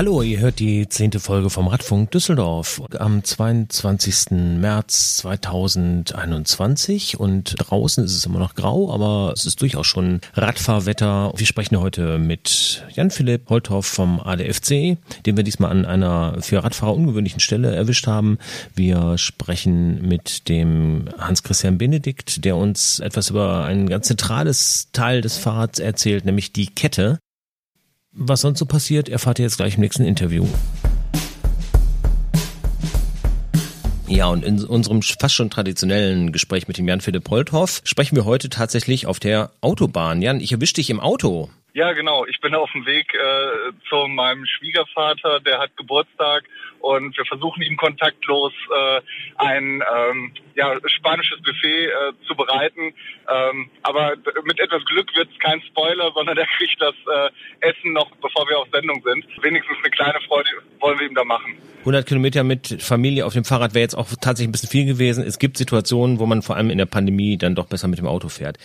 Hallo, ihr hört die zehnte Folge vom Radfunk Düsseldorf am 22. März 2021 und draußen ist es immer noch grau, aber es ist durchaus schon Radfahrwetter. Wir sprechen heute mit Jan-Philipp Holthoff vom ADFC, den wir diesmal an einer für Radfahrer ungewöhnlichen Stelle erwischt haben. Wir sprechen mit dem Hans-Christian Benedikt, der uns etwas über ein ganz zentrales Teil des Fahrrads erzählt, nämlich die Kette. Was sonst so passiert, erfahrt ihr jetzt gleich im nächsten Interview. Ja, und in unserem fast schon traditionellen Gespräch mit dem Jan-Philipp Holthoff sprechen wir heute tatsächlich auf der Autobahn. Jan, ich erwische dich im Auto. Ja, genau. Ich bin auf dem Weg äh, zu meinem Schwiegervater, der hat Geburtstag und wir versuchen ihm kontaktlos äh, ein ähm, ja, spanisches Buffet äh, zu bereiten. Ähm, aber mit etwas Glück wird es kein Spoiler, sondern er kriegt das äh, Essen noch, bevor wir auf Sendung sind. Wenigstens eine kleine Freude wollen wir ihm da machen. 100 Kilometer mit Familie auf dem Fahrrad wäre jetzt auch tatsächlich ein bisschen viel gewesen. Es gibt Situationen, wo man vor allem in der Pandemie dann doch besser mit dem Auto fährt.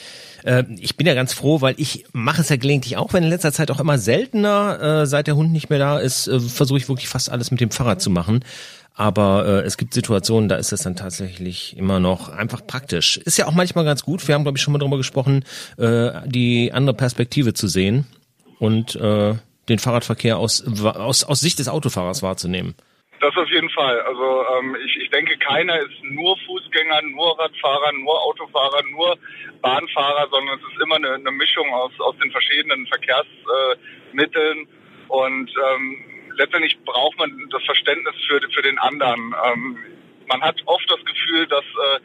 Äh, ich bin ja ganz froh, weil ich mache es ja gelegentlich auch, wenn in letzter Zeit auch immer seltener, äh, seit der Hund nicht mehr da ist, äh, versuche ich wirklich fast alles mit dem Fahrrad zu machen. Aber äh, es gibt Situationen, da ist es dann tatsächlich immer noch einfach praktisch. Ist ja auch manchmal ganz gut. Wir haben, glaube ich, schon mal darüber gesprochen, äh, die andere Perspektive zu sehen und äh, den Fahrradverkehr aus, aus, aus Sicht des Autofahrers wahrzunehmen. Das auf jeden Fall. Also ähm, ich, ich denke, keiner ist nur Fußgänger, nur Radfahrer, nur Autofahrer, nur Bahnfahrer, sondern es ist immer eine, eine Mischung aus, aus den verschiedenen Verkehrsmitteln. Äh, und ähm, letztendlich braucht man das Verständnis für, für den anderen. Ähm, man hat oft das Gefühl, dass äh,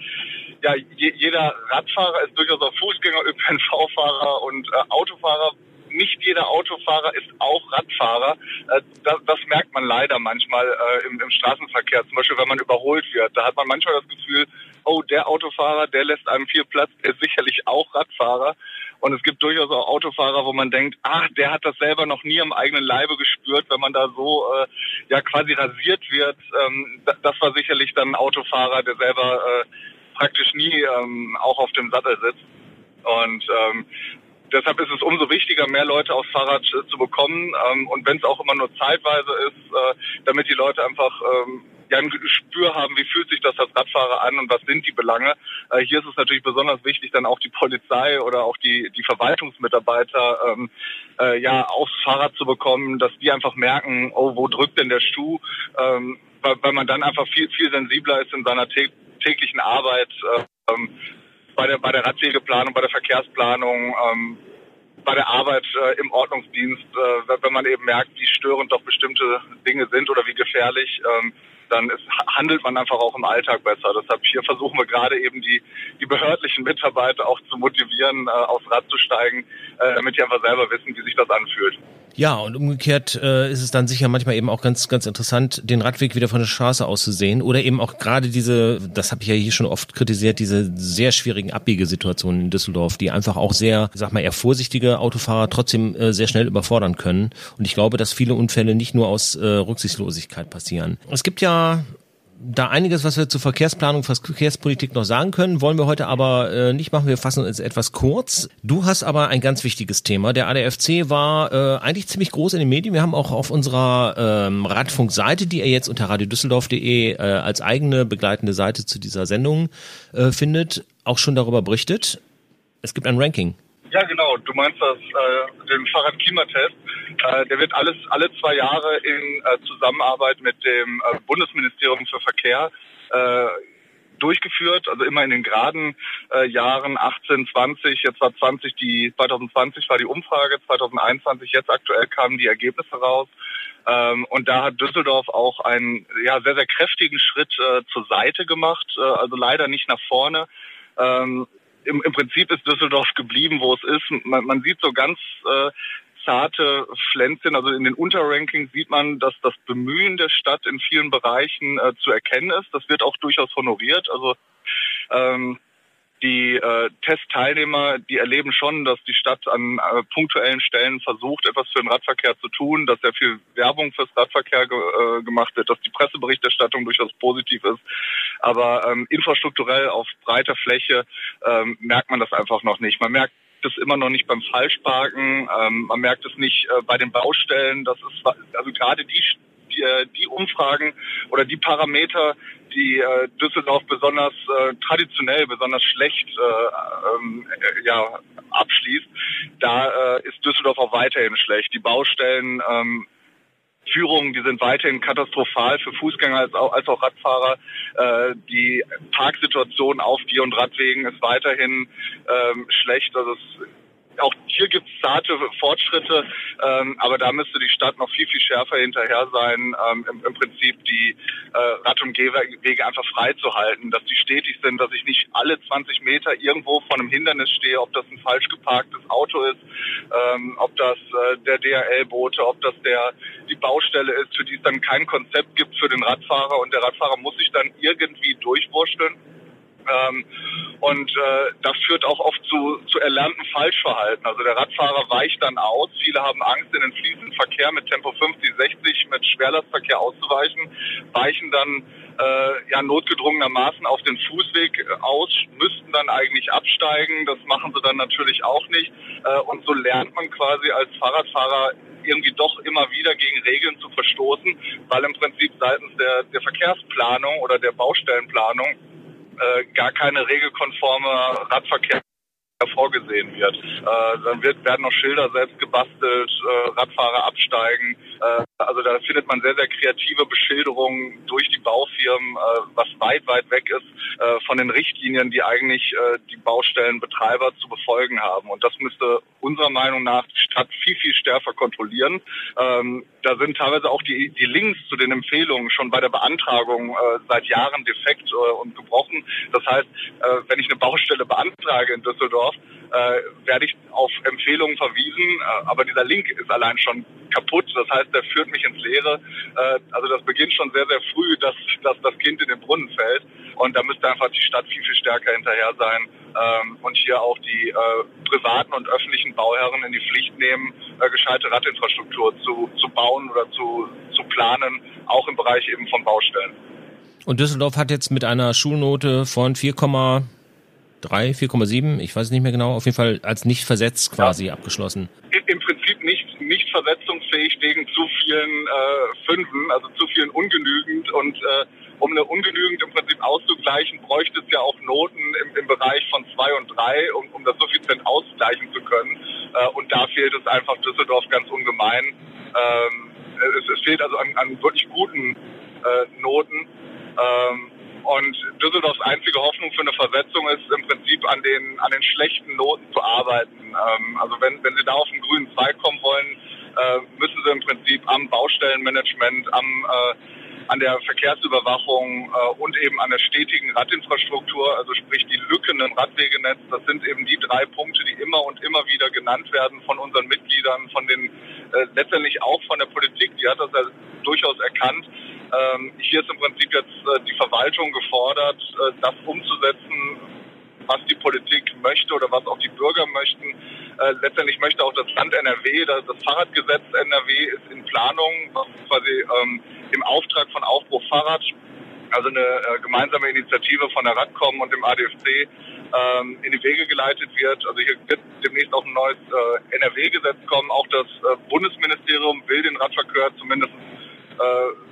ja, je, jeder Radfahrer ist durchaus auch Fußgänger, ÖPNV-Fahrer und äh, Autofahrer. Nicht jeder Autofahrer ist auch Radfahrer. Äh, das, das merkt man leider manchmal äh, im, im Straßenverkehr. Zum Beispiel, wenn man überholt wird. Da hat man manchmal das Gefühl, oh, der Autofahrer, der lässt einem viel Platz, der ist sicherlich auch Radfahrer. Und es gibt durchaus auch Autofahrer, wo man denkt, ach, der hat das selber noch nie am eigenen Leibe gespürt, wenn man da so äh, ja quasi rasiert wird. Ähm, das war sicherlich dann ein Autofahrer, der selber äh, praktisch nie ähm, auch auf dem Sattel sitzt. Und ähm, deshalb ist es umso wichtiger, mehr Leute aufs Fahrrad äh, zu bekommen. Ähm, und wenn es auch immer nur zeitweise ist, äh, damit die Leute einfach ähm, ja ein Gespür haben, wie fühlt sich das als Radfahrer an und was sind die Belange. Äh, hier ist es natürlich besonders wichtig, dann auch die Polizei oder auch die, die Verwaltungsmitarbeiter ähm, äh, ja aufs Fahrrad zu bekommen, dass die einfach merken, oh, wo drückt denn der Schuh, ähm, weil, weil man dann einfach viel, viel sensibler ist in seiner täglichen Arbeit. Äh, ähm, bei der, bei der Radwegeplanung, bei der Verkehrsplanung, ähm, bei der Arbeit äh, im Ordnungsdienst, äh, wenn man eben merkt, wie störend doch bestimmte Dinge sind oder wie gefährlich, ähm, dann ist, handelt man einfach auch im Alltag besser. Deshalb hier versuchen wir gerade eben die, die behördlichen Mitarbeiter auch zu motivieren, äh, aufs Rad zu steigen, äh, damit die einfach selber wissen, wie sich das anfühlt. Ja, und umgekehrt äh, ist es dann sicher manchmal eben auch ganz, ganz interessant, den Radweg wieder von der Straße aus zu sehen oder eben auch gerade diese, das habe ich ja hier schon oft kritisiert, diese sehr schwierigen Abbiegesituationen in Düsseldorf, die einfach auch sehr, sag mal, eher vorsichtige Autofahrer trotzdem äh, sehr schnell überfordern können. Und ich glaube, dass viele Unfälle nicht nur aus äh, Rücksichtslosigkeit passieren. Es gibt ja da einiges, was wir zur Verkehrsplanung, Verkehrspolitik noch sagen können, wollen wir heute aber äh, nicht machen. Wir fassen uns etwas kurz. Du hast aber ein ganz wichtiges Thema. Der ADFC war äh, eigentlich ziemlich groß in den Medien. Wir haben auch auf unserer ähm, Radfunkseite, die ihr jetzt unter radiodüsseldorf.de äh, als eigene begleitende Seite zu dieser Sendung äh, findet, auch schon darüber berichtet. Es gibt ein Ranking. Ja, genau. Du meinst das, äh, den Fahrradklimatest. Äh, der wird alles alle zwei Jahre in äh, Zusammenarbeit mit dem äh, Bundesministerium für Verkehr durchgeführt, also immer in den geraden äh, Jahren 18, 20, jetzt war 20 die 2020 war die Umfrage, 2021 jetzt aktuell kamen die Ergebnisse raus. Ähm, und da hat Düsseldorf auch einen ja sehr sehr kräftigen Schritt äh, zur Seite gemacht, äh, also leider nicht nach vorne. Ähm, im, im Prinzip ist Düsseldorf geblieben, wo es ist. Man, man sieht so ganz äh, zarte Pflänzchen, also in den Unterrankings sieht man, dass das Bemühen der Stadt in vielen Bereichen äh, zu erkennen ist. Das wird auch durchaus honoriert. Also ähm, die äh, Testteilnehmer, die erleben schon, dass die Stadt an äh, punktuellen Stellen versucht, etwas für den Radverkehr zu tun, dass sehr viel Werbung fürs Radverkehr ge äh, gemacht wird, dass die Presseberichterstattung durchaus positiv ist. Aber ähm, infrastrukturell auf breiter Fläche ähm, merkt man das einfach noch nicht. Man merkt merkt es immer noch nicht beim Falschparken, ähm, man merkt es nicht äh, bei den Baustellen. Das ist also gerade die, die, äh, die Umfragen oder die Parameter, die äh, Düsseldorf besonders äh, traditionell, besonders schlecht äh, ähm, äh, ja, abschließt, da äh, ist Düsseldorf auch weiterhin schlecht. Die Baustellen ähm, Führungen, die sind weiterhin katastrophal für Fußgänger als auch, als auch Radfahrer. Äh, die Parksituation auf Geh- und Radwegen ist weiterhin ähm, schlecht. Also es auch hier gibt es zarte Fortschritte, ähm, aber da müsste die Stadt noch viel, viel schärfer hinterher sein, ähm, im, im, Prinzip die äh, Rad- und Gehwege einfach freizuhalten, dass die stetig sind, dass ich nicht alle 20 Meter irgendwo vor einem Hindernis stehe, ob das ein falsch geparktes Auto ist, ähm, ob das äh, der DRL-Bote, ob das der die Baustelle ist, für die es dann kein Konzept gibt für den Radfahrer und der Radfahrer muss sich dann irgendwie durchwurschteln. Ähm, und äh, das führt auch oft zu, zu erlernten Falschverhalten. Also der Radfahrer weicht dann aus. Viele haben Angst, in den fließenden Verkehr mit Tempo 50, 60 mit Schwerlastverkehr auszuweichen, weichen dann äh, ja notgedrungenermaßen auf den Fußweg aus, müssten dann eigentlich absteigen. Das machen sie dann natürlich auch nicht. Äh, und so lernt man quasi als Fahrradfahrer irgendwie doch immer wieder gegen Regeln zu verstoßen, weil im Prinzip seitens der, der Verkehrsplanung oder der Baustellenplanung äh, gar keine regelkonforme Radverkehr vorgesehen wird. Äh, dann wird, werden noch Schilder selbst gebastelt, äh, Radfahrer absteigen. Äh, also da findet man sehr, sehr kreative Beschilderungen durch die Baufirmen, äh, was weit, weit weg ist äh, von den Richtlinien, die eigentlich äh, die Baustellenbetreiber zu befolgen haben. Und das müsste unserer Meinung nach die Stadt viel, viel stärker kontrollieren. Ähm, da sind teilweise auch die, die Links zu den Empfehlungen schon bei der Beantragung äh, seit Jahren defekt äh, und gebrochen. Das heißt, äh, wenn ich eine Baustelle beantrage in Düsseldorf, äh, werde ich auf Empfehlungen verwiesen, äh, aber dieser Link ist allein schon kaputt. Das heißt, der führt mich ins Leere. Äh, also das beginnt schon sehr, sehr früh, dass, dass das Kind in den Brunnen fällt. Und da müsste einfach die Stadt viel, viel stärker hinterher sein ähm, und hier auch die äh, privaten und öffentlichen Bauherren in die Pflicht nehmen, äh, gescheite Radinfrastruktur zu, zu bauen oder zu, zu planen, auch im Bereich eben von Baustellen. Und Düsseldorf hat jetzt mit einer Schulnote von 4, 3, 4,7, ich weiß nicht mehr genau, auf jeden Fall als nicht versetzt quasi ja. abgeschlossen. Im Prinzip nicht, nicht versetzungsfähig wegen zu vielen äh, Fünfen, also zu vielen ungenügend und äh, um eine ungenügend im Prinzip auszugleichen, bräuchte es ja auch Noten im, im Bereich von zwei und drei, um, um das suffizient ausgleichen zu können. Äh, und da fehlt es einfach Düsseldorf ganz ungemein. Ähm, es, es, fehlt also an, an wirklich guten äh, Noten. Ähm, und Düsseldorfs einzige Hoffnung für eine Versetzung ist im Prinzip an den, an den schlechten Noten zu arbeiten. Ähm, also wenn, wenn Sie da auf den grünen Zweig kommen wollen, äh, müssen Sie im Prinzip am Baustellenmanagement, am, äh, an der Verkehrsüberwachung äh, und eben an der stetigen Radinfrastruktur, also sprich die Lücken im Radwegenetz, das sind eben die drei Punkte, die immer und immer wieder genannt werden von unseren Mitgliedern, von den äh, letztendlich auch von der Politik, die hat das ja durchaus erkannt ähm, hier ist im Prinzip jetzt äh, die Verwaltung gefordert, äh, das umzusetzen, was die Politik möchte oder was auch die Bürger möchten. Äh, letztendlich möchte auch das Land NRW, das, das Fahrradgesetz NRW ist in Planung, was quasi ähm, im Auftrag von Aufbruch Fahrrad, also eine äh, gemeinsame Initiative von der Radcom und dem ADFC, ähm, in die Wege geleitet wird. Also hier wird demnächst auch ein neues äh, NRW-Gesetz kommen. Auch das äh, Bundesministerium will den Radverkehr zumindest äh,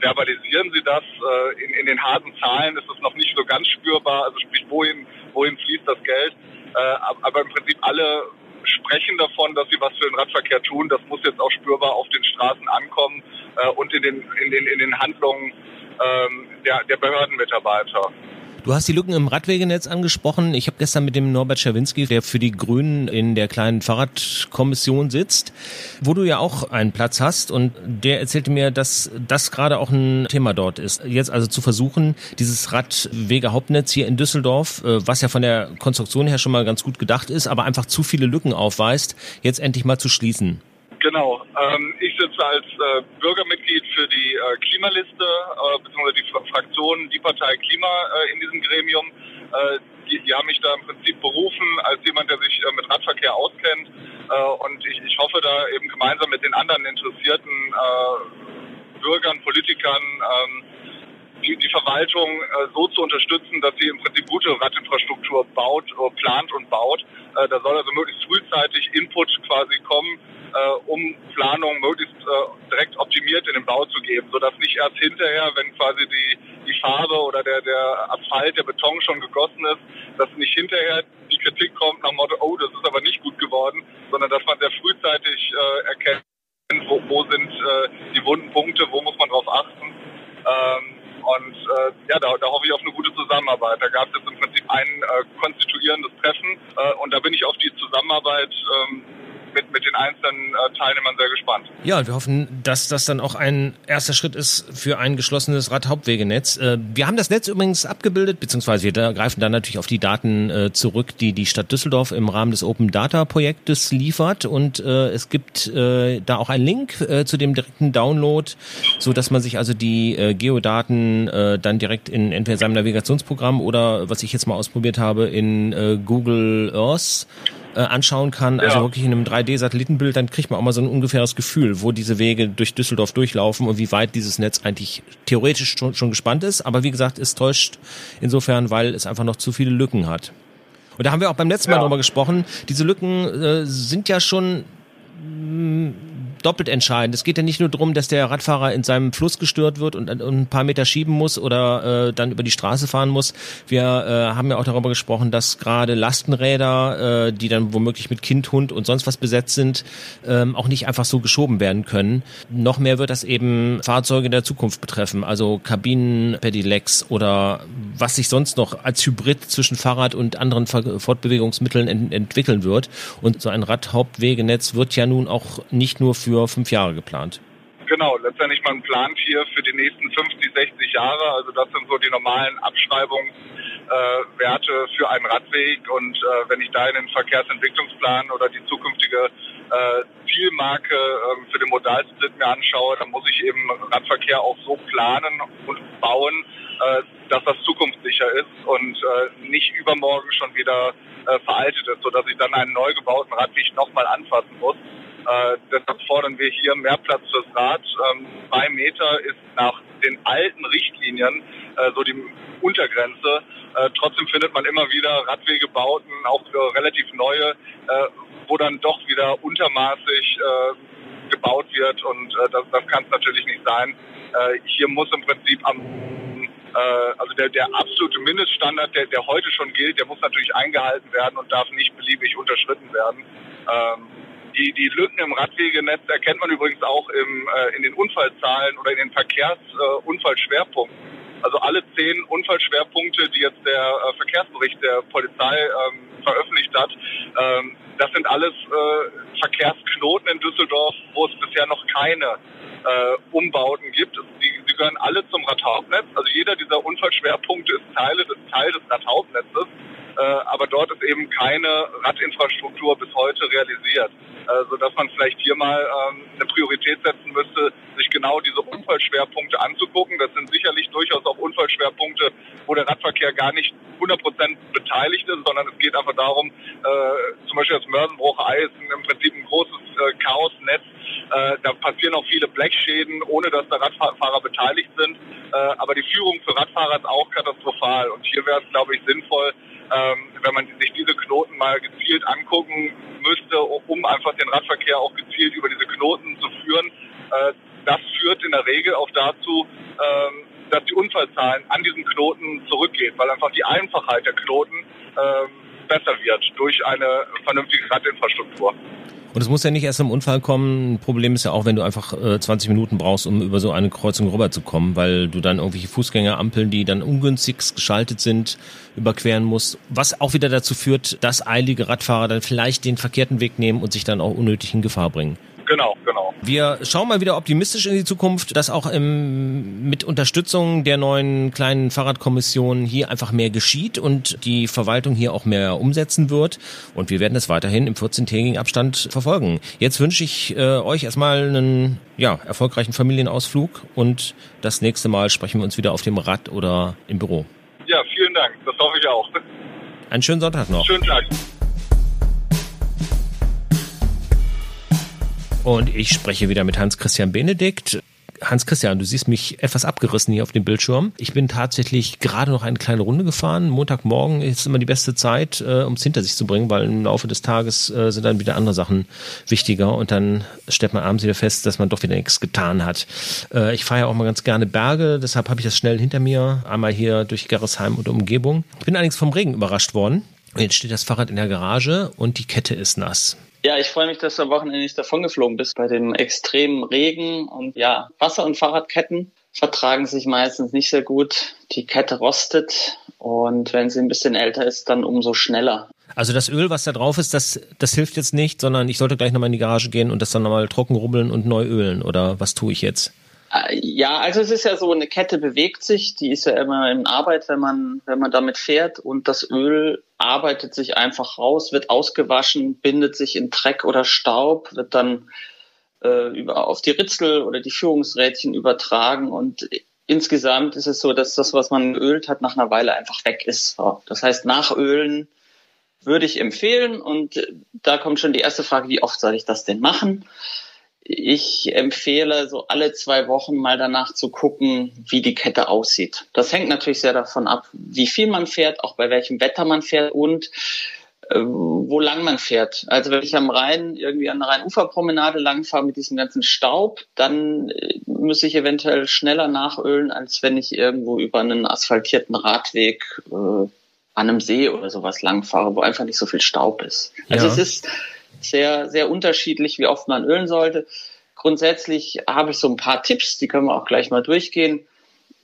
verbalisieren Sie das. Äh, in, in den harten Zahlen ist es noch nicht so ganz spürbar. Also sprich, wohin, wohin fließt das Geld? Äh, aber im Prinzip alle sprechen davon, dass sie was für den Radverkehr tun. Das muss jetzt auch spürbar auf den Straßen ankommen äh, und in den, in den, in den Handlungen ähm, der, der Behördenmitarbeiter. Du hast die Lücken im Radwegenetz angesprochen. Ich habe gestern mit dem Norbert Schawinski, der für die Grünen in der kleinen Fahrradkommission sitzt, wo du ja auch einen Platz hast und der erzählte mir, dass das gerade auch ein Thema dort ist. Jetzt also zu versuchen, dieses Radwegehauptnetz hier in Düsseldorf, äh, was ja von der Konstruktion her schon mal ganz gut gedacht ist, aber einfach zu viele Lücken aufweist, jetzt endlich mal zu schließen. Genau. Ähm, ich sitze als äh, Bürgermitglied für die äh, Klimaliste, äh, beziehungsweise die Fraktion, die Partei Klima äh, in diesem Gremium. Äh, die, die haben mich da im Prinzip berufen als jemand, der sich äh, mit Radverkehr auskennt. Äh, und ich, ich hoffe da eben gemeinsam mit den anderen interessierten äh, Bürgern, Politikern, ähm, die, die Verwaltung äh, so zu unterstützen, dass sie im Prinzip gute Radinfrastruktur baut, äh, plant und baut. Äh, da soll also möglichst frühzeitig Input quasi kommen, äh, um Planung möglichst äh, direkt optimiert in den Bau zu geben, sodass nicht erst hinterher, wenn quasi die, die Farbe oder der, der Asphalt, der Beton schon gegossen ist, dass nicht hinterher die Kritik kommt nach dem Motto, oh, das ist aber nicht gut geworden, sondern dass man sehr frühzeitig äh, erkennt, wo, wo sind äh, die wunden Punkte, wo muss man drauf achten. Ähm, und äh, ja, da, da hoffe ich auf eine gute Zusammenarbeit. Da gab es jetzt im Prinzip ein äh, konstituierendes Treffen äh, und da bin ich auf die Zusammenarbeit ähm, mit, mit den einzelnen äh, Teilnehmern sehr gespannt. Ja, wir hoffen, dass das dann auch ein erster Schritt ist für ein geschlossenes Radhauptwegenetz. Äh, wir haben das Netz übrigens abgebildet, beziehungsweise wir da greifen dann natürlich auf die Daten äh, zurück, die die Stadt Düsseldorf im Rahmen des Open Data Projektes liefert. Und äh, es gibt äh, da auch einen Link äh, zu dem direkten Download, so dass man sich also die Geodaten dann direkt in entweder seinem Navigationsprogramm oder was ich jetzt mal ausprobiert habe in Google Earth äh, anschauen kann, also ja. wirklich in einem 3D-Satellitenbild, dann kriegt man auch mal so ein ungefähres Gefühl, wo diese Wege durch Düsseldorf durchlaufen und wie weit dieses Netz eigentlich theoretisch schon, schon gespannt ist. Aber wie gesagt, es täuscht insofern, weil es einfach noch zu viele Lücken hat. Und da haben wir auch beim letzten Mal ja. drüber gesprochen. Diese Lücken äh, sind ja schon mh, doppelt entscheidend. Es geht ja nicht nur darum, dass der Radfahrer in seinem Fluss gestört wird und, und ein paar Meter schieben muss oder äh, dann über die Straße fahren muss. Wir äh, haben ja auch darüber gesprochen, dass gerade Lastenräder, äh, die dann womöglich mit Kind, Hund und sonst was besetzt sind, ähm, auch nicht einfach so geschoben werden können. Noch mehr wird das eben Fahrzeuge der Zukunft betreffen, also Kabinen, Pedelecs oder was sich sonst noch als Hybrid zwischen Fahrrad und anderen Fortbewegungsmitteln ent entwickeln wird. Und so ein Radhauptwegenetz wird ja nun auch nicht nur für für fünf Jahre geplant. Genau, letztendlich man plant hier für die nächsten 50, 60 Jahre. Also das sind so die normalen Abschreibungswerte äh, für einen Radweg. Und äh, wenn ich da in den Verkehrsentwicklungsplan oder die zukünftige äh, Zielmarke äh, für den Modalsplit mir anschaue, dann muss ich eben Radverkehr auch so planen und bauen, äh, dass das zukunftssicher ist und äh, nicht übermorgen schon wieder äh, veraltet ist, sodass ich dann einen neu gebauten Radweg nochmal anfassen muss. Äh, deshalb fordern wir hier mehr Platz fürs Rad. Ähm, zwei Meter ist nach den alten Richtlinien äh, so die Untergrenze. Äh, trotzdem findet man immer wieder Radwegebauten, auch äh, relativ neue, äh, wo dann doch wieder untermaßig äh, gebaut wird und äh, das, das kann es natürlich nicht sein. Äh, hier muss im Prinzip am äh, also der, der absolute Mindeststandard, der, der heute schon gilt, der muss natürlich eingehalten werden und darf nicht beliebig unterschritten werden. Ähm, die, die Lücken im Radwegenetz erkennt man übrigens auch im, äh, in den Unfallzahlen oder in den Verkehrsunfallschwerpunkten. Äh, also alle zehn Unfallschwerpunkte, die jetzt der äh, Verkehrsbericht der Polizei ähm, veröffentlicht hat, ähm, das sind alles äh, Verkehrsknoten in Düsseldorf, wo es bisher noch keine äh, Umbauten gibt. Die, sie gehören alle zum Radhauptnetz. Also jeder dieser Unfallschwerpunkte ist Teile des, Teil des Radhauptnetzes. Äh, aber dort ist eben keine Radinfrastruktur bis heute realisiert äh, sodass man vielleicht hier mal ähm, eine Priorität setzen müsste, sich genau diese Unfallschwerpunkte anzugucken. Das sind sicherlich durchaus auch Unfallschwerpunkte, wo der Radverkehr gar nicht 100 Prozent beteiligt ist, sondern es geht einfach darum, äh, zum Beispiel das Mörsenbruch-Ei ist im Prinzip ein großes äh, Chaosnetz. Äh, da passieren auch viele Blechschäden, ohne dass da Radfahrer beteiligt sind. Äh, aber die Führung für Radfahrer ist auch katastrophal. Und hier wäre es, glaube ich, sinnvoll, ähm, wenn man sich diese Knoten mal gezielt angucken müsste, um einfach den Radverkehr auch gezielt über diese Knoten zu führen. Äh, das führt in der Regel auch dazu, ähm, dass die Unfallzahlen an diesen Knoten zurückgehen, weil einfach die Einfachheit der Knoten ähm, besser wird durch eine vernünftige Radinfrastruktur. Und es muss ja nicht erst im Unfall kommen. Ein Problem ist ja auch, wenn du einfach äh, 20 Minuten brauchst, um über so eine Kreuzung rüberzukommen, weil du dann irgendwelche Fußgängerampeln, die dann ungünstig geschaltet sind, überqueren musst. Was auch wieder dazu führt, dass eilige Radfahrer dann vielleicht den verkehrten Weg nehmen und sich dann auch unnötig in Gefahr bringen. Genau, genau. Wir schauen mal wieder optimistisch in die Zukunft, dass auch im, mit Unterstützung der neuen kleinen Fahrradkommission hier einfach mehr geschieht und die Verwaltung hier auch mehr umsetzen wird. Und wir werden das weiterhin im 14-tägigen Abstand verfolgen. Jetzt wünsche ich äh, euch erstmal einen ja, erfolgreichen Familienausflug und das nächste Mal sprechen wir uns wieder auf dem Rad oder im Büro. Ja, vielen Dank. Das hoffe ich auch. Einen schönen Sonntag noch. Schönen Tag. Und ich spreche wieder mit Hans-Christian Benedikt. Hans-Christian, du siehst mich etwas abgerissen hier auf dem Bildschirm. Ich bin tatsächlich gerade noch eine kleine Runde gefahren. Montagmorgen ist immer die beste Zeit, äh, um es hinter sich zu bringen, weil im Laufe des Tages äh, sind dann wieder andere Sachen wichtiger und dann stellt man abends wieder fest, dass man doch wieder nichts getan hat. Äh, ich fahre ja auch mal ganz gerne Berge, deshalb habe ich das schnell hinter mir, einmal hier durch Gerresheim und Umgebung. Ich bin allerdings vom Regen überrascht worden. Jetzt steht das Fahrrad in der Garage und die Kette ist nass. Ja, ich freue mich, dass du am Wochenende nicht davongeflogen bist bei dem extremen Regen. Und ja, Wasser- und Fahrradketten vertragen sich meistens nicht sehr gut. Die Kette rostet und wenn sie ein bisschen älter ist, dann umso schneller. Also das Öl, was da drauf ist, das, das hilft jetzt nicht, sondern ich sollte gleich nochmal in die Garage gehen und das dann nochmal trocken rubbeln und neu ölen. Oder was tue ich jetzt? Äh, ja, also es ist ja so, eine Kette bewegt sich, die ist ja immer in Arbeit, wenn man, wenn man damit fährt und das Öl arbeitet sich einfach raus, wird ausgewaschen, bindet sich in Dreck oder Staub, wird dann äh, über, auf die Ritzel oder die Führungsrädchen übertragen und insgesamt ist es so, dass das, was man geölt hat, nach einer Weile einfach weg ist. Das heißt, nachölen würde ich empfehlen und da kommt schon die erste Frage, wie oft soll ich das denn machen? Ich empfehle, so alle zwei Wochen mal danach zu gucken, wie die Kette aussieht. Das hängt natürlich sehr davon ab, wie viel man fährt, auch bei welchem Wetter man fährt und äh, wo lang man fährt. Also wenn ich am Rhein irgendwie an der Rheinuferpromenade langfahre mit diesem ganzen Staub, dann äh, muss ich eventuell schneller nachölen, als wenn ich irgendwo über einen asphaltierten Radweg äh, an einem See oder sowas langfahre, wo einfach nicht so viel Staub ist. Also ja. es ist sehr, sehr unterschiedlich, wie oft man ölen sollte. Grundsätzlich habe ich so ein paar Tipps, die können wir auch gleich mal durchgehen.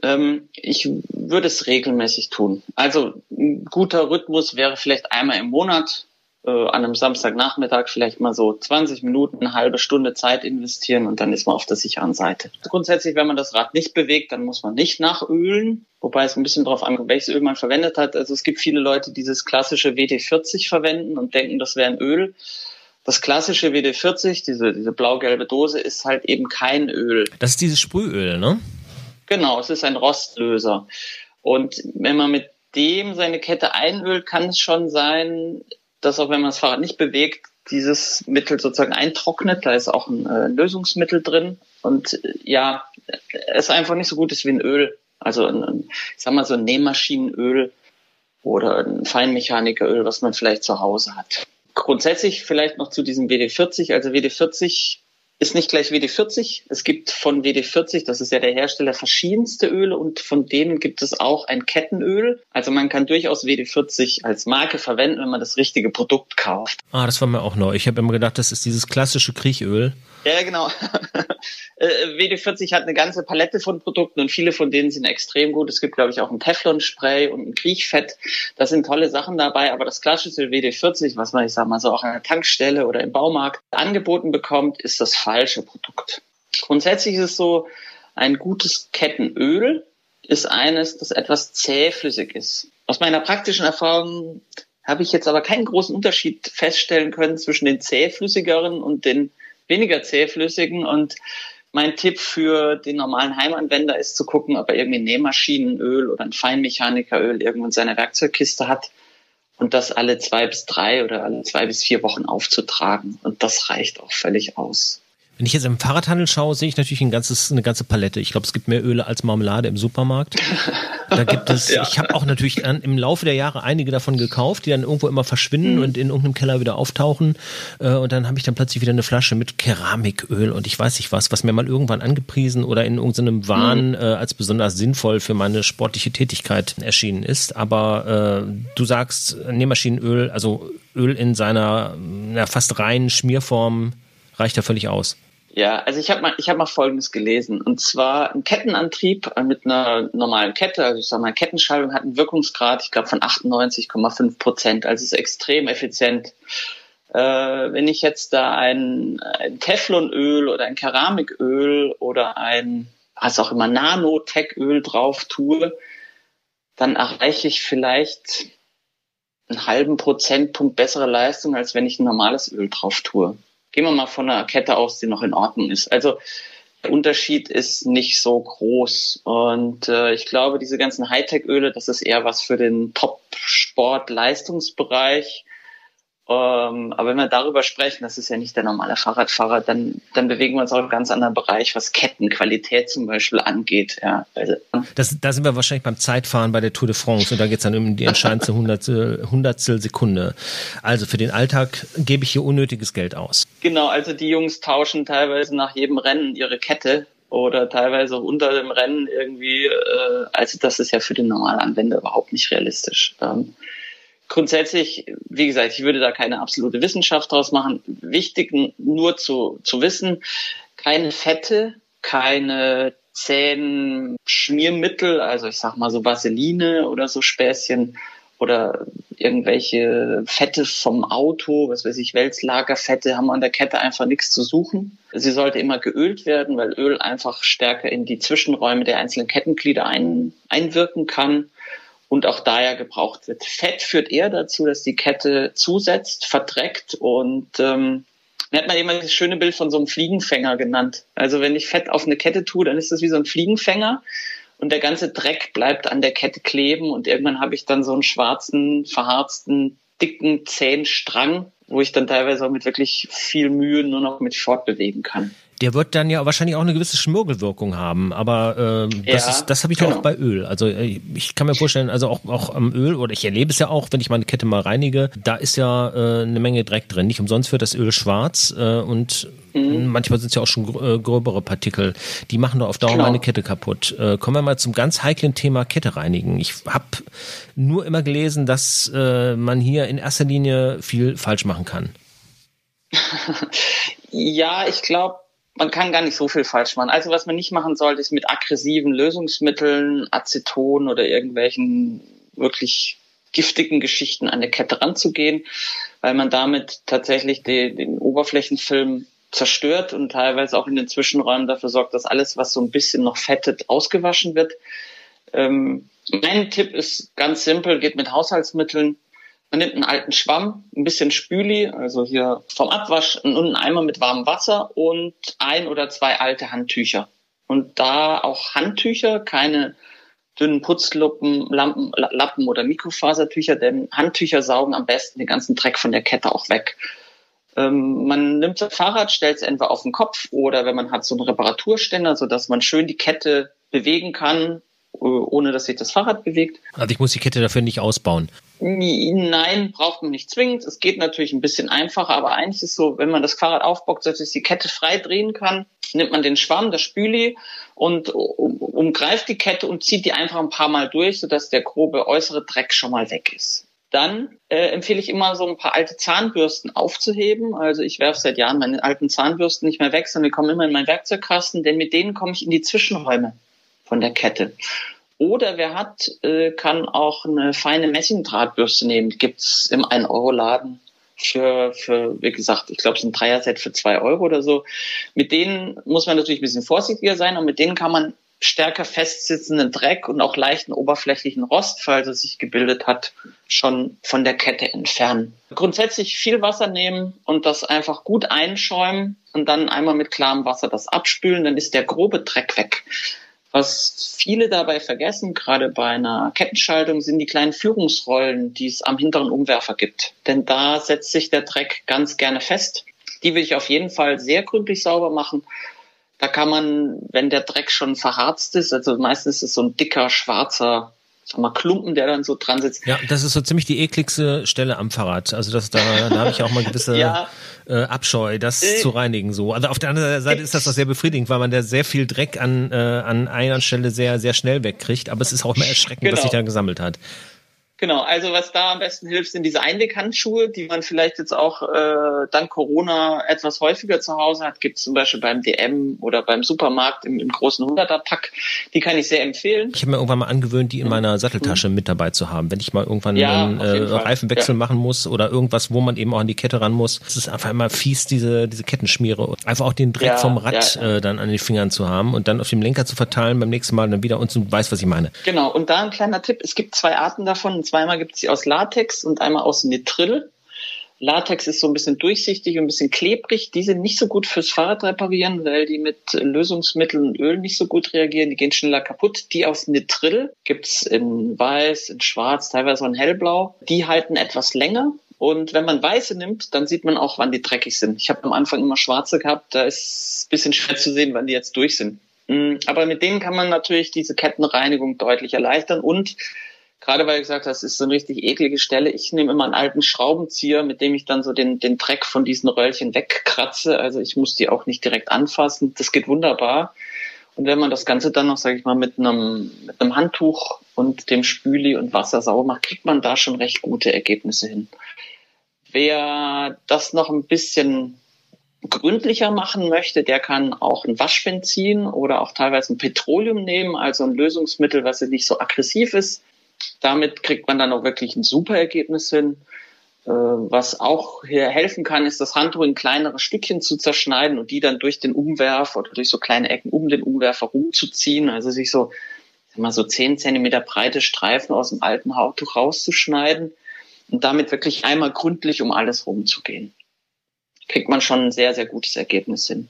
Ähm, ich würde es regelmäßig tun. Also ein guter Rhythmus wäre vielleicht einmal im Monat, äh, an einem Samstagnachmittag vielleicht mal so 20 Minuten, eine halbe Stunde Zeit investieren und dann ist man auf der sicheren Seite. Grundsätzlich, wenn man das Rad nicht bewegt, dann muss man nicht nachölen, wobei es ein bisschen darauf ankommt, welches Öl man verwendet hat. Also es gibt viele Leute, die dieses klassische WD-40 verwenden und denken, das wäre ein Öl. Das klassische WD-40, diese, diese blau-gelbe Dose, ist halt eben kein Öl. Das ist dieses Sprühöl, ne? Genau, es ist ein Rostlöser. Und wenn man mit dem seine Kette einölt, kann es schon sein, dass auch wenn man das Fahrrad nicht bewegt, dieses Mittel sozusagen eintrocknet. Da ist auch ein äh, Lösungsmittel drin. Und äh, ja, es einfach nicht so gut ist wie ein Öl. Also ein, ich sag mal so ein Nähmaschinenöl oder ein Feinmechanikeröl, was man vielleicht zu Hause hat. Grundsätzlich vielleicht noch zu diesem WD40. Also WD40 ist nicht gleich WD40. Es gibt von WD40, das ist ja der Hersteller, verschiedenste Öle und von denen gibt es auch ein Kettenöl. Also man kann durchaus WD40 als Marke verwenden, wenn man das richtige Produkt kauft. Ah, das war mir auch neu. Ich habe immer gedacht, das ist dieses klassische Kriechöl. Ja, genau. Äh, WD40 hat eine ganze Palette von Produkten und viele von denen sind extrem gut. Es gibt, glaube ich, auch ein Teflon-Spray und ein Kriechfett. Das sind tolle Sachen dabei, aber das klassische WD40, was man, ich sag mal, so auch an der Tankstelle oder im Baumarkt angeboten bekommt, ist das falsche Produkt. Grundsätzlich ist es so, ein gutes Kettenöl ist eines, das etwas zähflüssig ist. Aus meiner praktischen Erfahrung habe ich jetzt aber keinen großen Unterschied feststellen können zwischen den zähflüssigeren und den weniger zähflüssigen und mein Tipp für den normalen Heimanwender ist zu gucken, ob er irgendwie Nähmaschinenöl oder ein Feinmechanikeröl irgendwo in seiner Werkzeugkiste hat und das alle zwei bis drei oder alle zwei bis vier Wochen aufzutragen. Und das reicht auch völlig aus. Wenn ich jetzt im Fahrradhandel schaue, sehe ich natürlich ein ganzes, eine ganze Palette. Ich glaube, es gibt mehr Öle als Marmelade im Supermarkt. Da gibt es, ja. ich habe auch natürlich im Laufe der Jahre einige davon gekauft, die dann irgendwo immer verschwinden mhm. und in irgendeinem Keller wieder auftauchen. Äh, und dann habe ich dann plötzlich wieder eine Flasche mit Keramiköl und ich weiß nicht was, was mir mal irgendwann angepriesen oder in irgendeinem Wahn mhm. äh, als besonders sinnvoll für meine sportliche Tätigkeit erschienen ist. Aber äh, du sagst Nähmaschinenöl, also Öl in seiner na, fast reinen Schmierform reicht ja völlig aus. Ja, also ich habe mal, ich habe mal Folgendes gelesen. Und zwar ein Kettenantrieb mit einer normalen Kette, also ich sage mal Kettenschaltung hat einen Wirkungsgrad, ich glaube von 98,5 Prozent, also ist extrem effizient. Äh, wenn ich jetzt da ein, ein Teflonöl oder ein Keramiköl oder ein was auch immer Nanotech-Öl drauf tue, dann erreiche ich vielleicht einen halben Prozentpunkt bessere Leistung, als wenn ich ein normales Öl drauf tue gehen wir mal von einer Kette aus, die noch in Ordnung ist. Also der Unterschied ist nicht so groß. Und äh, ich glaube, diese ganzen Hightech-Öle, das ist eher was für den Top-Sport-Leistungsbereich. Ähm, aber wenn wir darüber sprechen, das ist ja nicht der normale Fahrradfahrer, dann, dann bewegen wir uns auch im ganz anderen Bereich, was Kettenqualität zum Beispiel angeht. Ja, also, das, da sind wir wahrscheinlich beim Zeitfahren bei der Tour de France und da geht es dann um die entscheidendste Hundertstel, Hundertstel Sekunde. Also für den Alltag gebe ich hier unnötiges Geld aus. Genau, also die Jungs tauschen teilweise nach jedem Rennen ihre Kette oder teilweise auch unter dem Rennen irgendwie. Äh, also das ist ja für den normalen Anwender überhaupt nicht realistisch. Ähm, grundsätzlich, wie gesagt, ich würde da keine absolute Wissenschaft draus machen. Wichtig nur zu, zu wissen, keine Fette, keine zähen Schmiermittel, also ich sag mal so Vaseline oder so Späßchen oder irgendwelche Fette vom Auto, was weiß ich, Wälzlagerfette haben an der Kette einfach nichts zu suchen. Sie sollte immer geölt werden, weil Öl einfach stärker in die Zwischenräume der einzelnen Kettenglieder ein, einwirken kann und auch daher gebraucht wird. Fett führt eher dazu, dass die Kette zusetzt, verdreckt und ähm, mir hat man immer das schöne Bild von so einem Fliegenfänger genannt. Also wenn ich Fett auf eine Kette tue, dann ist das wie so ein Fliegenfänger und der ganze Dreck bleibt an der Kette kleben und irgendwann habe ich dann so einen schwarzen, verharzten, dicken, zähen Strang, wo ich dann teilweise auch mit wirklich viel Mühe nur noch mit fortbewegen kann. Der wird dann ja wahrscheinlich auch eine gewisse Schmirgelwirkung haben, aber äh, das, ja, das habe ich genau. auch bei Öl. Also äh, ich kann mir vorstellen, also auch, auch am Öl, oder ich erlebe es ja auch, wenn ich meine Kette mal reinige, da ist ja äh, eine Menge Dreck drin. Nicht umsonst wird das Öl schwarz äh, und mhm. manchmal sind es ja auch schon gr äh, gröbere Partikel. Die machen doch auf Dauer genau. meine Kette kaputt. Äh, kommen wir mal zum ganz heiklen Thema Kette reinigen. Ich habe nur immer gelesen, dass äh, man hier in erster Linie viel falsch machen kann. ja, ich glaube, man kann gar nicht so viel falsch machen. Also was man nicht machen sollte, ist mit aggressiven Lösungsmitteln, Aceton oder irgendwelchen wirklich giftigen Geschichten an der Kette ranzugehen, weil man damit tatsächlich den, den Oberflächenfilm zerstört und teilweise auch in den Zwischenräumen dafür sorgt, dass alles, was so ein bisschen noch fettet, ausgewaschen wird. Ähm, mein Tipp ist ganz simpel, geht mit Haushaltsmitteln man nimmt einen alten Schwamm, ein bisschen Spüli, also hier vom Abwasch, und einen Eimer mit warmem Wasser und ein oder zwei alte Handtücher. Und da auch Handtücher, keine dünnen Putzluppen, Lampen, Lappen oder Mikrofasertücher, denn Handtücher saugen am besten den ganzen Dreck von der Kette auch weg. Ähm, man nimmt das Fahrrad, stellt es entweder auf den Kopf oder wenn man hat so einen Reparaturständer, so dass man schön die Kette bewegen kann, ohne dass sich das Fahrrad bewegt. Also ich muss die Kette dafür nicht ausbauen. Nein, braucht man nicht zwingend. Es geht natürlich ein bisschen einfacher, aber eigentlich ist so, wenn man das Fahrrad aufbockt, dass es die Kette frei drehen kann, nimmt man den Schwamm, das Spüli und umgreift die Kette und zieht die einfach ein paar Mal durch, sodass der grobe äußere Dreck schon mal weg ist. Dann äh, empfehle ich immer so ein paar alte Zahnbürsten aufzuheben. Also ich werfe seit Jahren meine alten Zahnbürsten nicht mehr weg, sondern die kommen immer in meinen Werkzeugkasten, denn mit denen komme ich in die Zwischenräume von der Kette. Oder wer hat, äh, kann auch eine feine Messingdrahtbürste nehmen. Die gibt's im 1-Euro-Laden für, für, wie gesagt, ich glaube, es ist ein Dreier-Set für zwei Euro oder so. Mit denen muss man natürlich ein bisschen vorsichtiger sein und mit denen kann man stärker festsitzenden Dreck und auch leichten oberflächlichen Rost, falls es sich gebildet hat, schon von der Kette entfernen. Grundsätzlich viel Wasser nehmen und das einfach gut einschäumen und dann einmal mit klarem Wasser das abspülen, dann ist der grobe Dreck weg. Was viele dabei vergessen, gerade bei einer Kettenschaltung, sind die kleinen Führungsrollen, die es am hinteren Umwerfer gibt. Denn da setzt sich der Dreck ganz gerne fest. Die will ich auf jeden Fall sehr gründlich sauber machen. Da kann man, wenn der Dreck schon verharzt ist, also meistens ist es so ein dicker, schwarzer sag mal, Klumpen, der dann so dran sitzt. Ja, das ist so ziemlich die ekligste Stelle am Fahrrad. Also das, da, da habe ich auch mal gewisse ja. äh, Abscheu, das äh. zu reinigen. So. Also auf der anderen Seite ist das doch sehr befriedigend, weil man da sehr viel Dreck an, äh, an einer Stelle sehr, sehr schnell wegkriegt. Aber es ist auch immer erschreckend, genau. was sich da gesammelt hat. Genau, also was da am besten hilft, sind diese Einweghandschuhe, die man vielleicht jetzt auch äh, dank Corona etwas häufiger zu Hause hat. Gibt zum Beispiel beim DM oder beim Supermarkt im, im großen 100er-Pack. Die kann ich sehr empfehlen. Ich habe mir irgendwann mal angewöhnt, die in meiner Satteltasche mhm. mit dabei zu haben. Wenn ich mal irgendwann ja, einen äh, Reifenwechsel ja. machen muss oder irgendwas, wo man eben auch an die Kette ran muss. Es ist einfach immer fies, diese, diese Kettenschmiere. Einfach auch den Dreck ja, vom Rad äh, dann an den Fingern zu haben und dann auf dem Lenker zu verteilen, beim nächsten Mal dann wieder und du weißt, was ich meine. Genau, und da ein kleiner Tipp. Es gibt zwei Arten davon zweimal gibt es sie aus Latex und einmal aus Nitrill. Latex ist so ein bisschen durchsichtig und ein bisschen klebrig. Die sind nicht so gut fürs Fahrrad reparieren, weil die mit Lösungsmitteln und Öl nicht so gut reagieren. Die gehen schneller kaputt. Die aus Nitrill gibt's in weiß, in schwarz, teilweise auch in hellblau. Die halten etwas länger Und wenn man weiße nimmt, dann sieht man auch, wann die dreckig sind. Ich habe am Anfang immer schwarze gehabt, da ist ein bisschen schwer zu sehen, wann die jetzt durch sind. Mm, aber mit denen kann man natürlich diese Kettenreinigung deutlich erleichtern und gerade weil ich gesagt habe, das ist so eine richtig eklige Stelle. Ich nehme immer einen alten Schraubenzieher, mit dem ich dann so den, den Dreck von diesen Röllchen wegkratze. Also ich muss die auch nicht direkt anfassen. Das geht wunderbar. Und wenn man das Ganze dann noch, sage ich mal, mit einem, mit einem Handtuch und dem Spüli und Wasser sauber macht, kriegt man da schon recht gute Ergebnisse hin. Wer das noch ein bisschen gründlicher machen möchte, der kann auch ein Waschbenzin oder auch teilweise ein Petroleum nehmen, also ein Lösungsmittel, was nicht so aggressiv ist. Damit kriegt man dann auch wirklich ein super Ergebnis hin. Äh, was auch hier helfen kann, ist das Handtuch in kleinere Stückchen zu zerschneiden und die dann durch den Umwerfer oder durch so kleine Ecken um den Umwerfer rumzuziehen. Also sich so, mal so zehn Zentimeter breite Streifen aus dem alten Handtuch rauszuschneiden und damit wirklich einmal gründlich um alles rumzugehen kriegt man schon ein sehr, sehr gutes Ergebnis hin.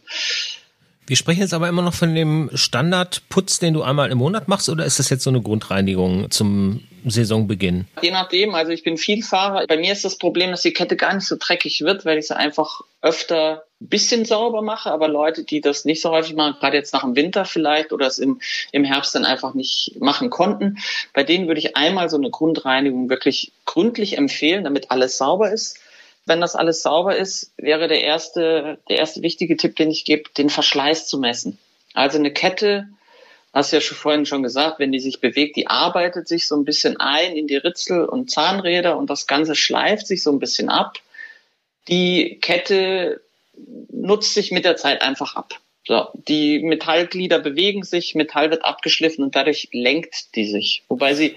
Wir sprechen jetzt aber immer noch von dem Standardputz, den du einmal im Monat machst, oder ist das jetzt so eine Grundreinigung zum Saisonbeginn? Je nachdem, also ich bin Vielfahrer. Bei mir ist das Problem, dass die Kette gar nicht so dreckig wird, weil ich sie einfach öfter ein bisschen sauber mache, aber Leute, die das nicht so häufig machen, gerade jetzt nach dem Winter vielleicht oder es im, im Herbst dann einfach nicht machen konnten, bei denen würde ich einmal so eine Grundreinigung wirklich gründlich empfehlen, damit alles sauber ist wenn das alles sauber ist, wäre der erste, der erste wichtige Tipp, den ich gebe, den Verschleiß zu messen. Also eine Kette, hast du ja schon vorhin schon gesagt, wenn die sich bewegt, die arbeitet sich so ein bisschen ein in die Ritzel und Zahnräder und das Ganze schleift sich so ein bisschen ab. Die Kette nutzt sich mit der Zeit einfach ab. So, die Metallglieder bewegen sich, Metall wird abgeschliffen und dadurch lenkt die sich. Wobei sie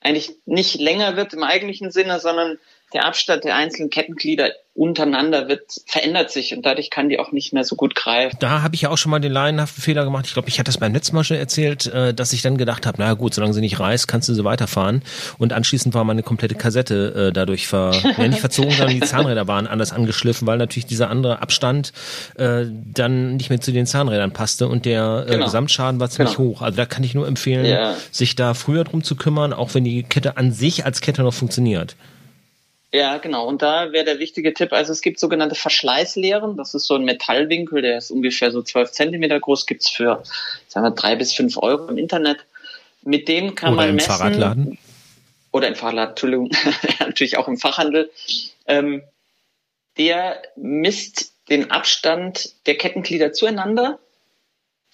eigentlich nicht länger wird im eigentlichen Sinne, sondern der Abstand der einzelnen Kettenglieder untereinander wird, verändert sich und dadurch kann die auch nicht mehr so gut greifen. Da habe ich ja auch schon mal den laienhaften Fehler gemacht. Ich glaube, ich hatte das beim letzten Mal schon erzählt, äh, dass ich dann gedacht habe, na gut, solange sie nicht reißt, kannst du sie weiterfahren. Und anschließend war meine komplette Kassette äh, dadurch ver, ja, nicht verzogen, sondern die Zahnräder waren anders angeschliffen, weil natürlich dieser andere Abstand äh, dann nicht mehr zu den Zahnrädern passte und der äh, genau. Gesamtschaden war ziemlich genau. hoch. Also da kann ich nur empfehlen, ja. sich da früher drum zu kümmern, auch wenn die Kette an sich als Kette noch funktioniert. Ja, genau. Und da wäre der wichtige Tipp, also es gibt sogenannte Verschleißlehren. Das ist so ein Metallwinkel, der ist ungefähr so zwölf Zentimeter groß, gibt's für, sagen wir, drei bis fünf Euro im Internet. Mit dem kann oder man im messen. Fahrradladen? Oder im Fahrradladen, Entschuldigung, natürlich auch im Fachhandel. Ähm, der misst den Abstand der Kettenglieder zueinander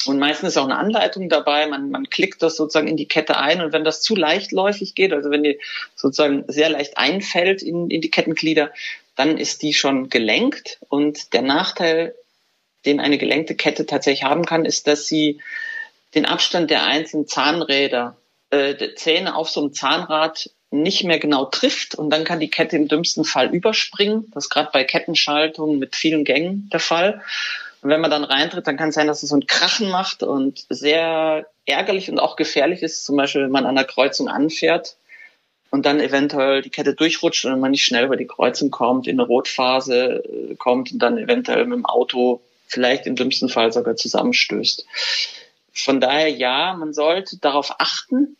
und meistens ist auch eine Anleitung dabei. Man, man klickt das sozusagen in die Kette ein und wenn das zu leichtläufig geht, also wenn die sozusagen sehr leicht einfällt in, in die Kettenglieder, dann ist die schon gelenkt. Und der Nachteil, den eine gelenkte Kette tatsächlich haben kann, ist, dass sie den Abstand der einzelnen Zahnräder, äh, der Zähne auf so einem Zahnrad nicht mehr genau trifft und dann kann die Kette im dümmsten Fall überspringen. Das ist gerade bei Kettenschaltungen mit vielen Gängen der Fall. Und wenn man dann reintritt, dann kann es sein, dass es so ein Krachen macht und sehr ärgerlich und auch gefährlich ist, zum Beispiel, wenn man an der Kreuzung anfährt und dann eventuell die Kette durchrutscht und man nicht schnell über die Kreuzung kommt, in eine Rotphase äh, kommt und dann eventuell mit dem Auto vielleicht im dümmsten Fall sogar zusammenstößt. Von daher ja, man sollte darauf achten.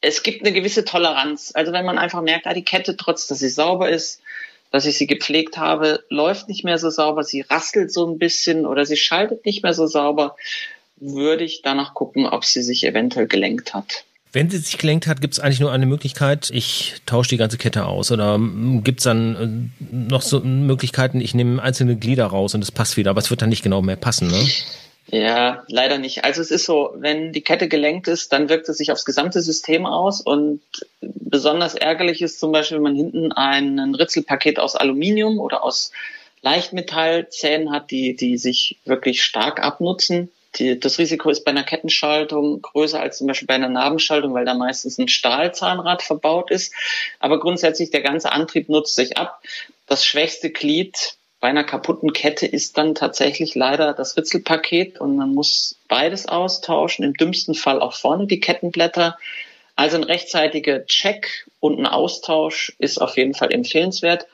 Es gibt eine gewisse Toleranz. Also wenn man einfach merkt, ah, die Kette, trotz dass sie sauber ist, dass ich sie gepflegt habe, läuft nicht mehr so sauber, sie rastelt so ein bisschen oder sie schaltet nicht mehr so sauber, würde ich danach gucken, ob sie sich eventuell gelenkt hat. Wenn sie sich gelenkt hat, gibt es eigentlich nur eine Möglichkeit, ich tausche die ganze Kette aus. Oder gibt es dann äh, noch so Möglichkeiten, ich nehme einzelne Glieder raus und es passt wieder, aber es wird dann nicht genau mehr passen, ne? Ja, leider nicht. Also es ist so, wenn die Kette gelenkt ist, dann wirkt es sich aufs gesamte System aus und besonders ärgerlich ist zum Beispiel, wenn man hinten ein Ritzelpaket aus Aluminium oder aus Leichtmetallzähnen hat, die, die sich wirklich stark abnutzen. Die, das Risiko ist bei einer Kettenschaltung größer als zum Beispiel bei einer Nabenschaltung, weil da meistens ein Stahlzahnrad verbaut ist. Aber grundsätzlich der ganze Antrieb nutzt sich ab. Das schwächste Glied bei einer kaputten Kette ist dann tatsächlich leider das Ritzelpaket und man muss beides austauschen, im dümmsten Fall auch vorne die Kettenblätter. Also ein rechtzeitiger Check und ein Austausch ist auf jeden Fall empfehlenswert.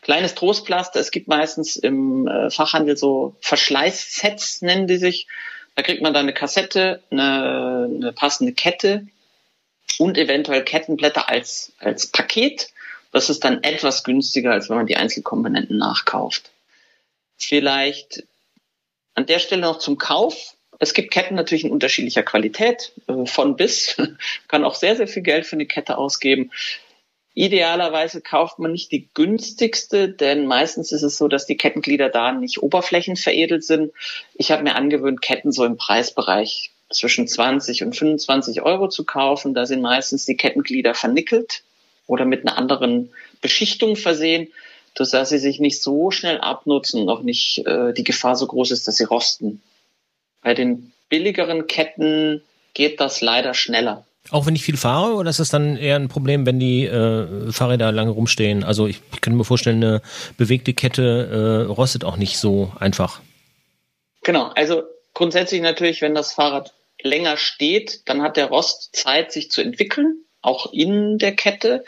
Kleines Trostpflaster, es gibt meistens im äh, Fachhandel so Verschleißsets, nennen die sich. Da kriegt man dann eine Kassette, eine, eine passende Kette und eventuell Kettenblätter als, als Paket Das ist dann etwas günstiger, als wenn man die Einzelkomponenten nachkauft. Vielleicht an der Stelle noch zum Kauf. Es gibt Ketten natürlich in unterschiedlicher Qualität, äh, von bis. Kann auch sehr, sehr viel Geld für eine Kette ausgeben. Idealerweise kauft man nicht die günstigste, denn meistens ist es so, dass die Kettenglieder da nicht oberflächenveredelt sind. Ich habe mir angewöhnt, Ketten so im Preisbereich zwischen 20 und 25 Euro zu kaufen. Da sind meistens die Kettenglieder vernickelt oder mit einer anderen Beschichtung versehen, dass sie sich nicht so schnell abnutzen und auch nicht äh, die Gefahr so groß ist, dass sie rosten. Bei den billigeren Ketten geht das leider schneller. Auch wenn ich viel fahre, oder ist das dann eher ein Problem, wenn die äh, Fahrräder lange rumstehen? Also ich, ich könnte mir vorstellen, eine bewegte Kette äh, rostet auch nicht so einfach. Genau, also grundsätzlich natürlich, wenn das Fahrrad länger steht, dann hat der Rost Zeit, sich zu entwickeln, auch in der Kette.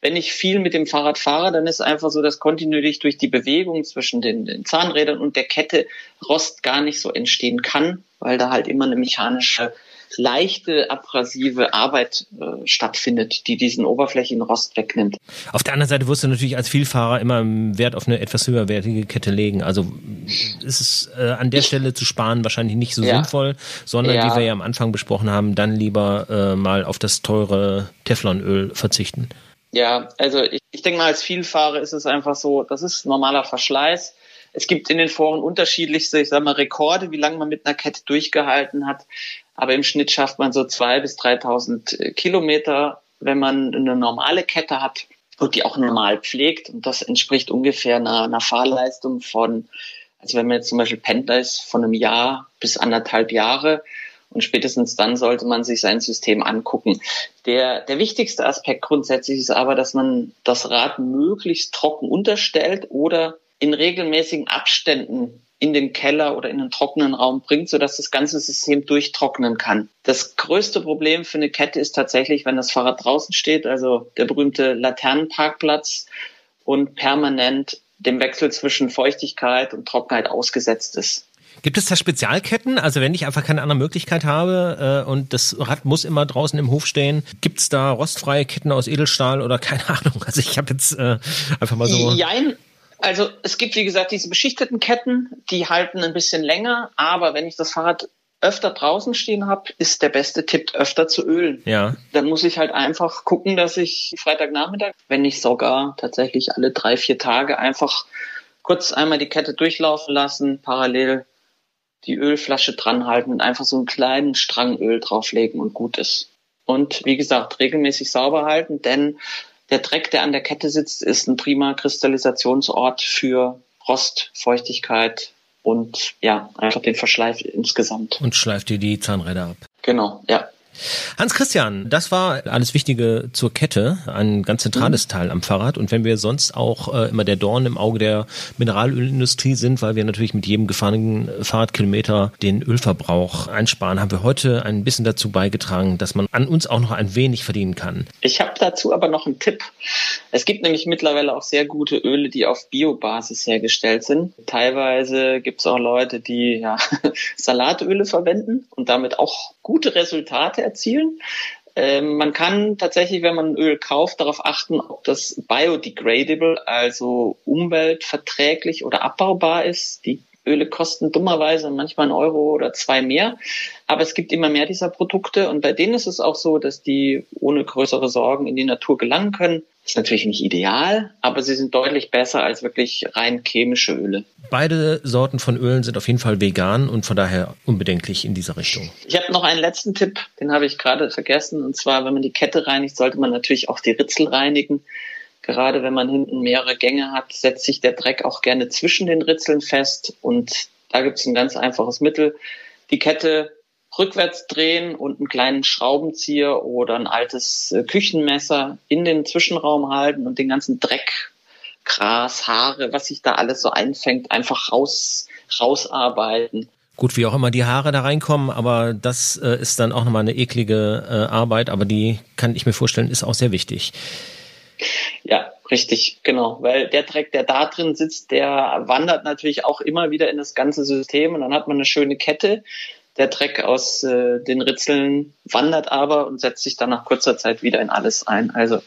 Wenn ich viel mit dem Fahrrad fahre, dann ist einfach so, dass kontinuierlich durch die Bewegung zwischen den, den Zahnrädern und der Kette Rost gar nicht so entstehen kann, weil da halt immer eine mechanische leichte abrasive Arbeit äh, stattfindet, die diesen Oberflächenrost wegnimmt. Auf der anderen Seite wirst du natürlich als Vielfahrer immer Wert auf eine etwas höherwertige Kette legen. Also ist es äh, an der Stelle zu sparen wahrscheinlich nicht so ja. sinnvoll, sondern ja. wie wir ja am Anfang besprochen haben, dann lieber äh, mal auf das teure Teflonöl verzichten. Ja, also ich, ich denke mal, als Vielfahrer ist es einfach so, das ist normaler Verschleiß. Es gibt in den Foren unterschiedlichste, ich sag mal, Rekorde, wie lange man mit einer Kette durchgehalten hat. Aber im Schnitt schafft man so zwei bis 3000 äh, Kilometer, wenn man eine normale Kette hat und die auch normal pflegt. Und das entspricht ungefähr einer, einer Fahrleistung von, also wenn man jetzt zum Beispiel Pendler ist, von einem Jahr bis anderthalb Jahre. Und spätestens dann sollte man sich sein System angucken. Der, der wichtigste Aspekt grundsätzlich ist aber, dass man das Rad möglichst trocken unterstellt oder in regelmäßigen Abständen in den Keller oder in einen trockenen Raum bringt, sodass das ganze System durchtrocknen kann. Das größte Problem für eine Kette ist tatsächlich, wenn das Fahrrad draußen steht, also der berühmte Laternenparkplatz und permanent dem Wechsel zwischen Feuchtigkeit und Trockenheit ausgesetzt ist. Gibt es da Spezialketten? Also wenn ich einfach keine andere Möglichkeit habe äh, und das Rad muss immer draußen im Hof stehen, gibt es da rostfreie Ketten aus Edelstahl oder keine Ahnung? Also ich habe jetzt äh, einfach mal so. Jein, also es gibt, wie gesagt, diese beschichteten Ketten, die halten ein bisschen länger, aber wenn ich das Fahrrad öfter draußen stehen habe, ist der beste Tipp, öfter zu ölen. Ja. Dann muss ich halt einfach gucken, dass ich Freitagnachmittag, wenn nicht sogar tatsächlich alle drei, vier Tage einfach kurz einmal die Kette durchlaufen lassen, parallel die Ölflasche dranhalten und einfach so einen kleinen Strang Öl drauflegen und gut ist. Und wie gesagt, regelmäßig sauber halten, denn der Dreck, der an der Kette sitzt, ist ein prima Kristallisationsort für Rost, Feuchtigkeit und ja, einfach den Verschleif insgesamt. Und schleift dir die Zahnräder ab. Genau, ja. Hans Christian, das war alles Wichtige zur Kette, ein ganz zentrales mhm. Teil am Fahrrad. Und wenn wir sonst auch äh, immer der Dorn im Auge der Mineralölindustrie sind, weil wir natürlich mit jedem gefahrenen Fahrradkilometer den Ölverbrauch einsparen, haben wir heute ein bisschen dazu beigetragen, dass man an uns auch noch ein wenig verdienen kann. Ich habe dazu aber noch einen Tipp. Es gibt nämlich mittlerweile auch sehr gute Öle, die auf Biobasis hergestellt sind. Teilweise gibt es auch Leute, die ja, Salatöle verwenden und damit auch gute Resultate erzielen. Ähm, man kann tatsächlich, wenn man Öl kauft, darauf achten, ob das biodegradable, also umweltverträglich oder abbaubar ist. Die Öle kosten dummerweise manchmal einen Euro oder zwei mehr. Aber es gibt immer mehr dieser Produkte und bei denen ist es auch so, dass die ohne größere Sorgen in die Natur gelangen können. Ist natürlich nicht ideal, aber sie sind deutlich besser als wirklich rein chemische Öle. Beide Sorten von Ölen sind auf jeden Fall vegan und von daher unbedenklich in dieser Richtung. Ich habe noch einen letzten Tipp, den habe ich gerade vergessen. Und zwar, wenn man die Kette reinigt, sollte man natürlich auch die Ritzel reinigen. Gerade wenn man hinten mehrere Gänge hat, setzt sich der Dreck auch gerne zwischen den Ritzeln fest. Und da gibt es ein ganz einfaches Mittel. Die Kette rückwärts drehen und einen kleinen Schraubenzieher oder ein altes äh, Küchenmesser in den Zwischenraum halten und den ganzen Dreck, Gras, Haare, was sich da alles so einfängt, einfach raus, rausarbeiten. Gut, wie auch immer die Haare da reinkommen, aber das äh, ist dann auch nochmal eine eklige äh, Arbeit, aber die kann ich mir vorstellen, ist auch sehr wichtig. Ja, richtig, genau. Weil der Dreck, der da drin sitzt, der wandert natürlich auch immer wieder in das ganze System und dann hat man eine schöne Kette, der Dreck aus äh, den Ritzeln wandert aber und setzt sich dann nach kurzer Zeit wieder in alles ein. Also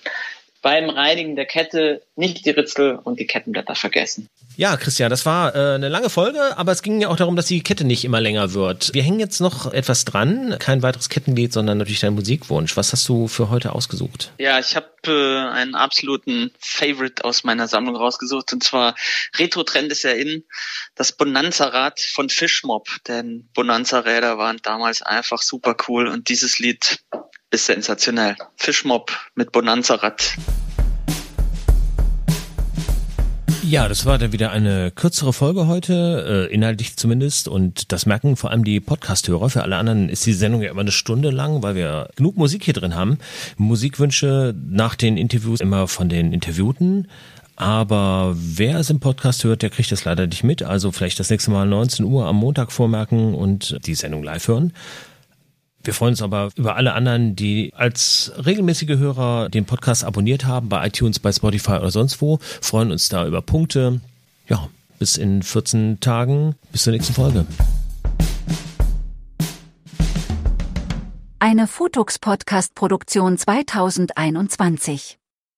beim Reinigen der Kette nicht die Ritzel und die Kettenblätter vergessen. Ja, Christian, das war äh, eine lange Folge, aber es ging ja auch darum, dass die Kette nicht immer länger wird. Wir hängen jetzt noch etwas dran, kein weiteres Kettenlied, sondern natürlich dein Musikwunsch. Was hast du für heute ausgesucht? Ja, ich habe äh, einen absoluten Favorite aus meiner Sammlung rausgesucht und zwar Retro Trend ist ja in das Bonanza-Rad von Fishmob, denn Bonanza-Räder waren damals einfach super cool und dieses Lied ist sensationell. Fishmob mit Bonanza-Rad. Ja, das war dann wieder eine kürzere Folge heute, äh, inhaltlich zumindest. Und das merken vor allem die Podcast-Hörer. Für alle anderen ist die Sendung ja immer eine Stunde lang, weil wir genug Musik hier drin haben. Musikwünsche nach den Interviews immer von den Interviewten. Aber wer es im Podcast hört, der kriegt das leider nicht mit. Also vielleicht das nächste Mal 19 Uhr am Montag vormerken und die Sendung live hören. Wir freuen uns aber über alle anderen, die als regelmäßige Hörer den Podcast abonniert haben, bei iTunes, bei Spotify oder sonst wo. Freuen uns da über Punkte. Ja, bis in 14 Tagen. Bis zur nächsten Folge. Eine Futux Podcast Produktion 2021.